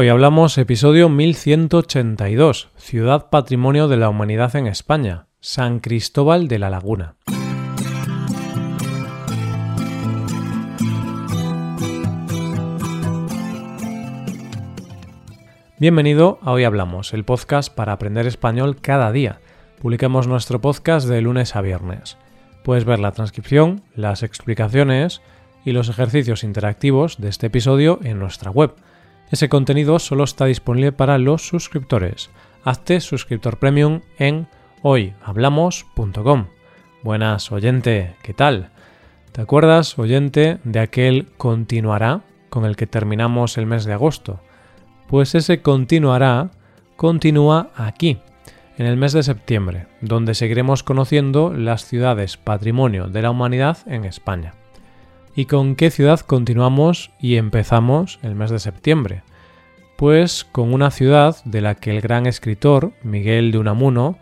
Hoy hablamos episodio 1182, Ciudad Patrimonio de la Humanidad en España, San Cristóbal de la Laguna. Bienvenido a Hoy Hablamos, el podcast para aprender español cada día. Publicamos nuestro podcast de lunes a viernes. Puedes ver la transcripción, las explicaciones y los ejercicios interactivos de este episodio en nuestra web ese contenido solo está disponible para los suscriptores. Hazte suscriptor premium en hoyhablamos.com. Buenas, oyente, ¿qué tal? ¿Te acuerdas, oyente, de aquel continuará con el que terminamos el mes de agosto? Pues ese continuará continúa aquí, en el mes de septiembre, donde seguiremos conociendo las ciudades patrimonio de la humanidad en España. ¿Y con qué ciudad continuamos y empezamos el mes de septiembre? Pues con una ciudad de la que el gran escritor, Miguel de Unamuno,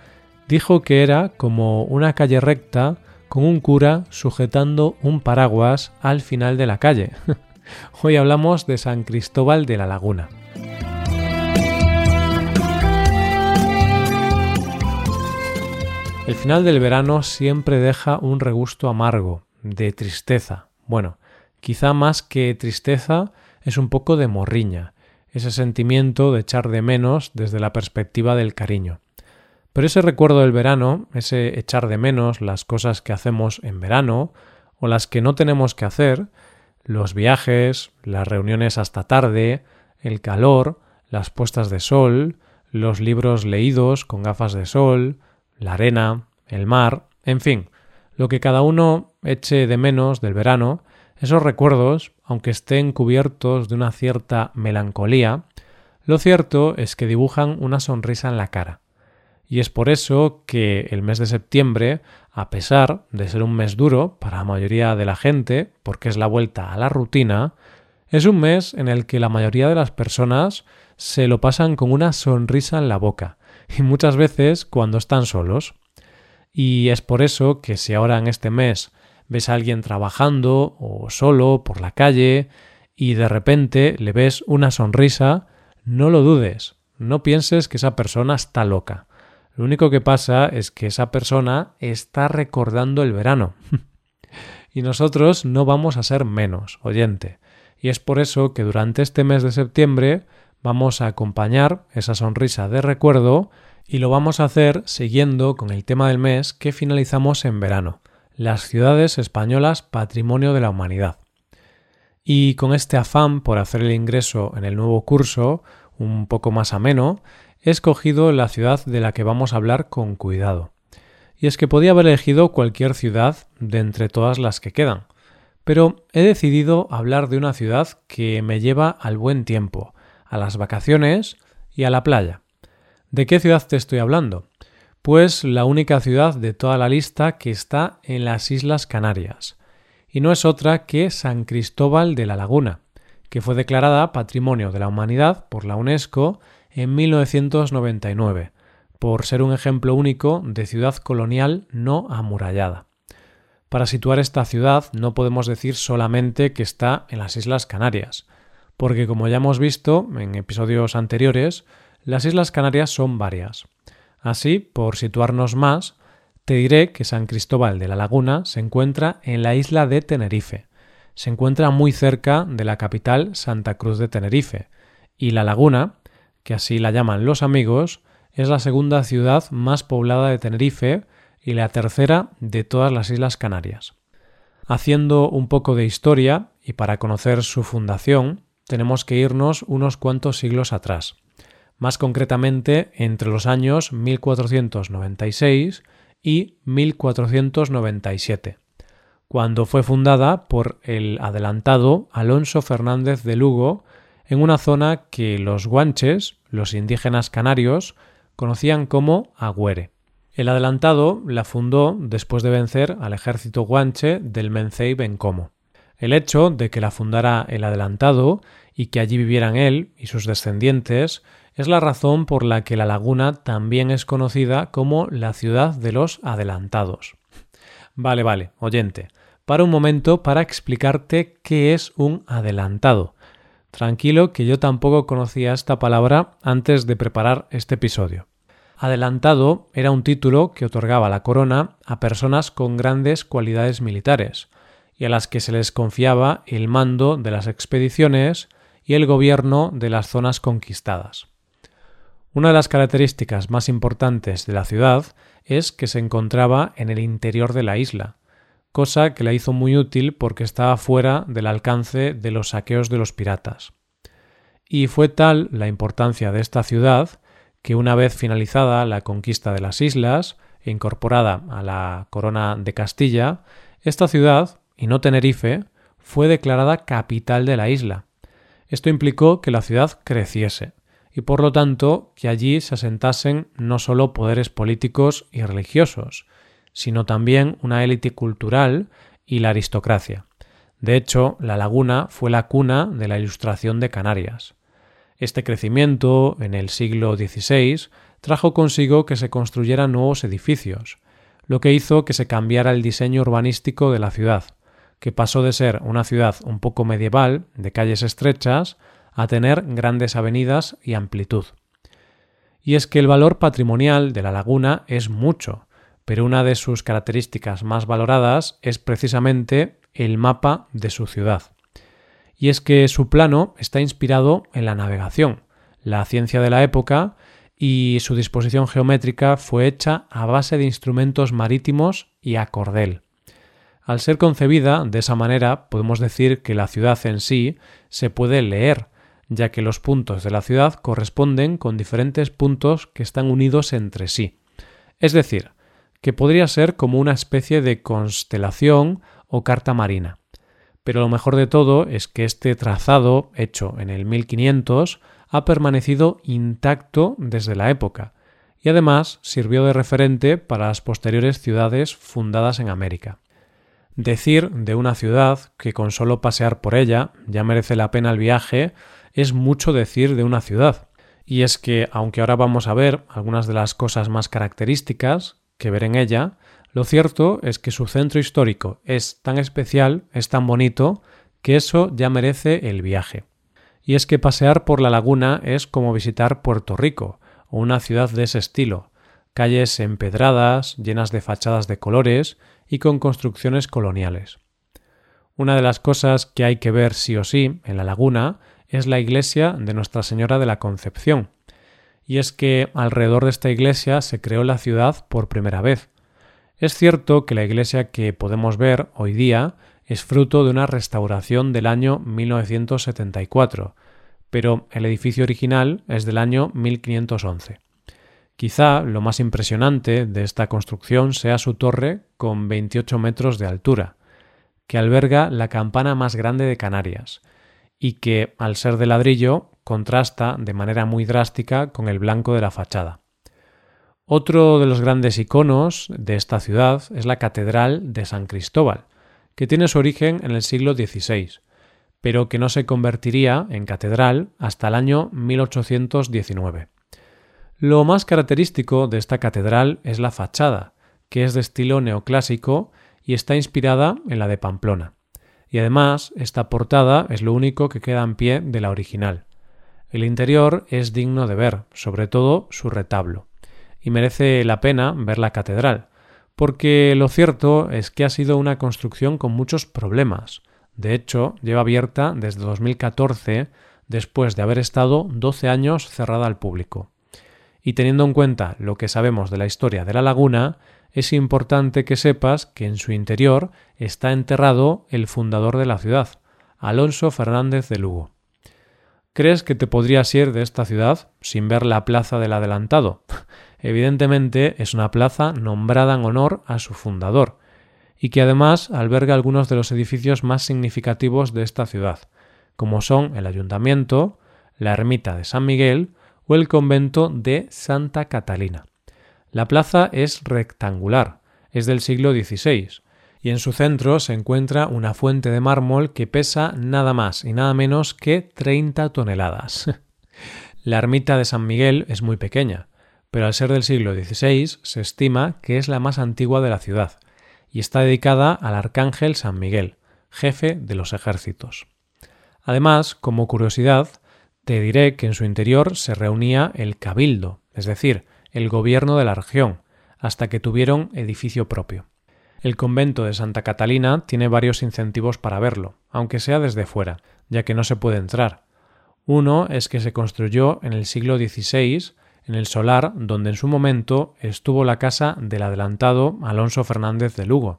dijo que era como una calle recta con un cura sujetando un paraguas al final de la calle. Hoy hablamos de San Cristóbal de la Laguna. El final del verano siempre deja un regusto amargo, de tristeza, bueno, quizá más que tristeza es un poco de morriña, ese sentimiento de echar de menos desde la perspectiva del cariño. Pero ese recuerdo del verano, ese echar de menos las cosas que hacemos en verano o las que no tenemos que hacer, los viajes, las reuniones hasta tarde, el calor, las puestas de sol, los libros leídos con gafas de sol, la arena, el mar, en fin, lo que cada uno eche de menos del verano, esos recuerdos, aunque estén cubiertos de una cierta melancolía, lo cierto es que dibujan una sonrisa en la cara. Y es por eso que el mes de septiembre, a pesar de ser un mes duro para la mayoría de la gente, porque es la vuelta a la rutina, es un mes en el que la mayoría de las personas se lo pasan con una sonrisa en la boca, y muchas veces cuando están solos. Y es por eso que si ahora en este mes ves a alguien trabajando o solo por la calle y de repente le ves una sonrisa, no lo dudes, no pienses que esa persona está loca. Lo único que pasa es que esa persona está recordando el verano. y nosotros no vamos a ser menos, oyente. Y es por eso que durante este mes de septiembre vamos a acompañar esa sonrisa de recuerdo y lo vamos a hacer siguiendo con el tema del mes que finalizamos en verano, las ciudades españolas patrimonio de la humanidad. Y con este afán por hacer el ingreso en el nuevo curso un poco más ameno, he escogido la ciudad de la que vamos a hablar con cuidado. Y es que podía haber elegido cualquier ciudad de entre todas las que quedan, pero he decidido hablar de una ciudad que me lleva al buen tiempo, a las vacaciones y a la playa. ¿De qué ciudad te estoy hablando? Pues la única ciudad de toda la lista que está en las Islas Canarias, y no es otra que San Cristóbal de la Laguna, que fue declarada Patrimonio de la Humanidad por la UNESCO en 1999, por ser un ejemplo único de ciudad colonial no amurallada. Para situar esta ciudad no podemos decir solamente que está en las Islas Canarias, porque como ya hemos visto en episodios anteriores, las Islas Canarias son varias. Así, por situarnos más, te diré que San Cristóbal de la Laguna se encuentra en la isla de Tenerife. Se encuentra muy cerca de la capital Santa Cruz de Tenerife, y La Laguna, que así la llaman los amigos, es la segunda ciudad más poblada de Tenerife y la tercera de todas las Islas Canarias. Haciendo un poco de historia, y para conocer su fundación, tenemos que irnos unos cuantos siglos atrás más concretamente entre los años 1496 y 1497, cuando fue fundada por el adelantado Alonso Fernández de Lugo en una zona que los guanches, los indígenas canarios, conocían como Agüere. El adelantado la fundó después de vencer al ejército guanche del Mencey Bencomo. El hecho de que la fundara el adelantado y que allí vivieran él y sus descendientes es la razón por la que la laguna también es conocida como la ciudad de los adelantados. Vale, vale, oyente, para un momento para explicarte qué es un adelantado. Tranquilo que yo tampoco conocía esta palabra antes de preparar este episodio. Adelantado era un título que otorgaba la corona a personas con grandes cualidades militares y a las que se les confiaba el mando de las expediciones y el gobierno de las zonas conquistadas. Una de las características más importantes de la ciudad es que se encontraba en el interior de la isla, cosa que la hizo muy útil porque estaba fuera del alcance de los saqueos de los piratas. Y fue tal la importancia de esta ciudad que una vez finalizada la conquista de las islas e incorporada a la corona de Castilla, esta ciudad, y no Tenerife, fue declarada capital de la isla. Esto implicó que la ciudad creciese, y por lo tanto que allí se asentasen no solo poderes políticos y religiosos, sino también una élite cultural y la aristocracia. De hecho, la laguna fue la cuna de la Ilustración de Canarias. Este crecimiento, en el siglo XVI, trajo consigo que se construyeran nuevos edificios, lo que hizo que se cambiara el diseño urbanístico de la ciudad, que pasó de ser una ciudad un poco medieval, de calles estrechas, a tener grandes avenidas y amplitud. Y es que el valor patrimonial de la laguna es mucho, pero una de sus características más valoradas es precisamente el mapa de su ciudad. Y es que su plano está inspirado en la navegación, la ciencia de la época, y su disposición geométrica fue hecha a base de instrumentos marítimos y a cordel. Al ser concebida de esa manera, podemos decir que la ciudad en sí se puede leer, ya que los puntos de la ciudad corresponden con diferentes puntos que están unidos entre sí. Es decir, que podría ser como una especie de constelación o carta marina. Pero lo mejor de todo es que este trazado, hecho en el 1500, ha permanecido intacto desde la época, y además sirvió de referente para las posteriores ciudades fundadas en América. Decir de una ciudad que con solo pasear por ella ya merece la pena el viaje es mucho decir de una ciudad. Y es que, aunque ahora vamos a ver algunas de las cosas más características que ver en ella, lo cierto es que su centro histórico es tan especial, es tan bonito, que eso ya merece el viaje. Y es que pasear por la laguna es como visitar Puerto Rico, o una ciudad de ese estilo, calles empedradas, llenas de fachadas de colores y con construcciones coloniales. Una de las cosas que hay que ver sí o sí en la laguna es la iglesia de Nuestra Señora de la Concepción. Y es que alrededor de esta iglesia se creó la ciudad por primera vez. Es cierto que la iglesia que podemos ver hoy día es fruto de una restauración del año 1974, pero el edificio original es del año 1511. Quizá lo más impresionante de esta construcción sea su torre con 28 metros de altura, que alberga la campana más grande de Canarias, y que, al ser de ladrillo, contrasta de manera muy drástica con el blanco de la fachada. Otro de los grandes iconos de esta ciudad es la Catedral de San Cristóbal, que tiene su origen en el siglo XVI, pero que no se convertiría en catedral hasta el año 1819. Lo más característico de esta catedral es la fachada, que es de estilo neoclásico y está inspirada en la de Pamplona y además esta portada es lo único que queda en pie de la original. El interior es digno de ver, sobre todo su retablo, y merece la pena ver la catedral, porque lo cierto es que ha sido una construcción con muchos problemas. De hecho, lleva abierta desde 2014, después de haber estado 12 años cerrada al público. Y teniendo en cuenta lo que sabemos de la historia de la laguna, es importante que sepas que en su interior está enterrado el fundador de la ciudad, Alonso Fernández de Lugo. ¿Crees que te podrías ir de esta ciudad sin ver la plaza del adelantado? Evidentemente es una plaza nombrada en honor a su fundador, y que además alberga algunos de los edificios más significativos de esta ciudad, como son el ayuntamiento, la ermita de San Miguel o el convento de Santa Catalina. La plaza es rectangular, es del siglo XVI, y en su centro se encuentra una fuente de mármol que pesa nada más y nada menos que 30 toneladas. la ermita de San Miguel es muy pequeña, pero al ser del siglo XVI se estima que es la más antigua de la ciudad, y está dedicada al arcángel San Miguel, jefe de los ejércitos. Además, como curiosidad, te diré que en su interior se reunía el cabildo, es decir, el gobierno de la región, hasta que tuvieron edificio propio. El convento de Santa Catalina tiene varios incentivos para verlo, aunque sea desde fuera, ya que no se puede entrar. Uno es que se construyó en el siglo XVI en el solar donde en su momento estuvo la casa del adelantado Alonso Fernández de Lugo.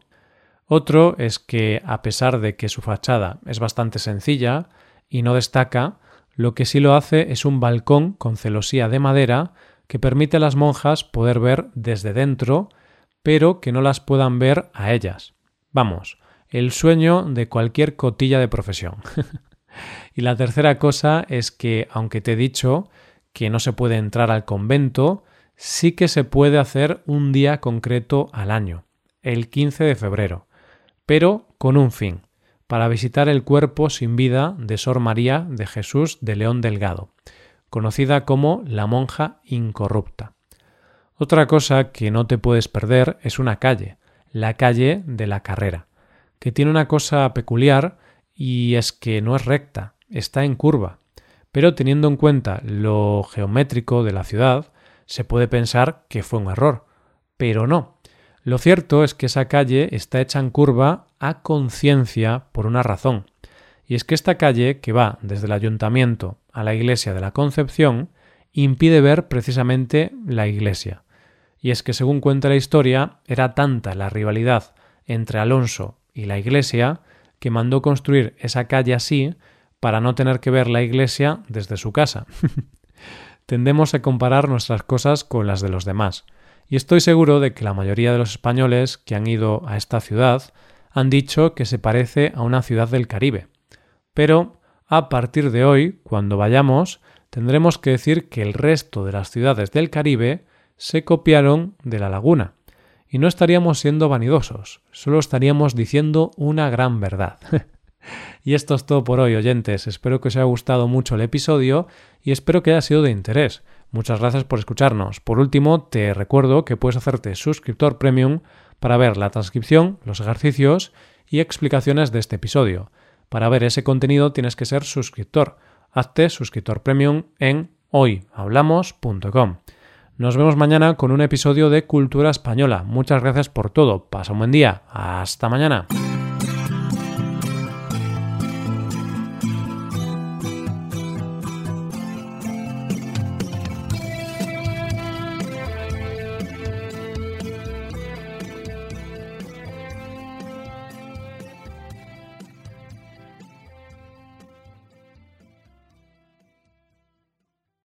Otro es que, a pesar de que su fachada es bastante sencilla y no destaca, lo que sí lo hace es un balcón con celosía de madera que permite a las monjas poder ver desde dentro, pero que no las puedan ver a ellas. Vamos, el sueño de cualquier cotilla de profesión. y la tercera cosa es que, aunque te he dicho que no se puede entrar al convento, sí que se puede hacer un día concreto al año, el 15 de febrero pero con un fin, para visitar el cuerpo sin vida de Sor María de Jesús de León Delgado, conocida como la monja incorrupta. Otra cosa que no te puedes perder es una calle, la calle de la carrera, que tiene una cosa peculiar y es que no es recta, está en curva, pero teniendo en cuenta lo geométrico de la ciudad, se puede pensar que fue un error, pero no, lo cierto es que esa calle está hecha en curva a conciencia por una razón, y es que esta calle, que va desde el ayuntamiento a la iglesia de la Concepción, impide ver precisamente la iglesia. Y es que, según cuenta la historia, era tanta la rivalidad entre Alonso y la iglesia que mandó construir esa calle así para no tener que ver la iglesia desde su casa. Tendemos a comparar nuestras cosas con las de los demás y estoy seguro de que la mayoría de los españoles que han ido a esta ciudad han dicho que se parece a una ciudad del Caribe. Pero a partir de hoy, cuando vayamos, tendremos que decir que el resto de las ciudades del Caribe se copiaron de la laguna. Y no estaríamos siendo vanidosos, solo estaríamos diciendo una gran verdad. y esto es todo por hoy, oyentes. Espero que os haya gustado mucho el episodio y espero que haya sido de interés. Muchas gracias por escucharnos. Por último, te recuerdo que puedes hacerte suscriptor premium para ver la transcripción, los ejercicios y explicaciones de este episodio. Para ver ese contenido tienes que ser suscriptor. Hazte suscriptor premium en hoyhablamos.com. Nos vemos mañana con un episodio de Cultura Española. Muchas gracias por todo. Pasa un buen día. Hasta mañana.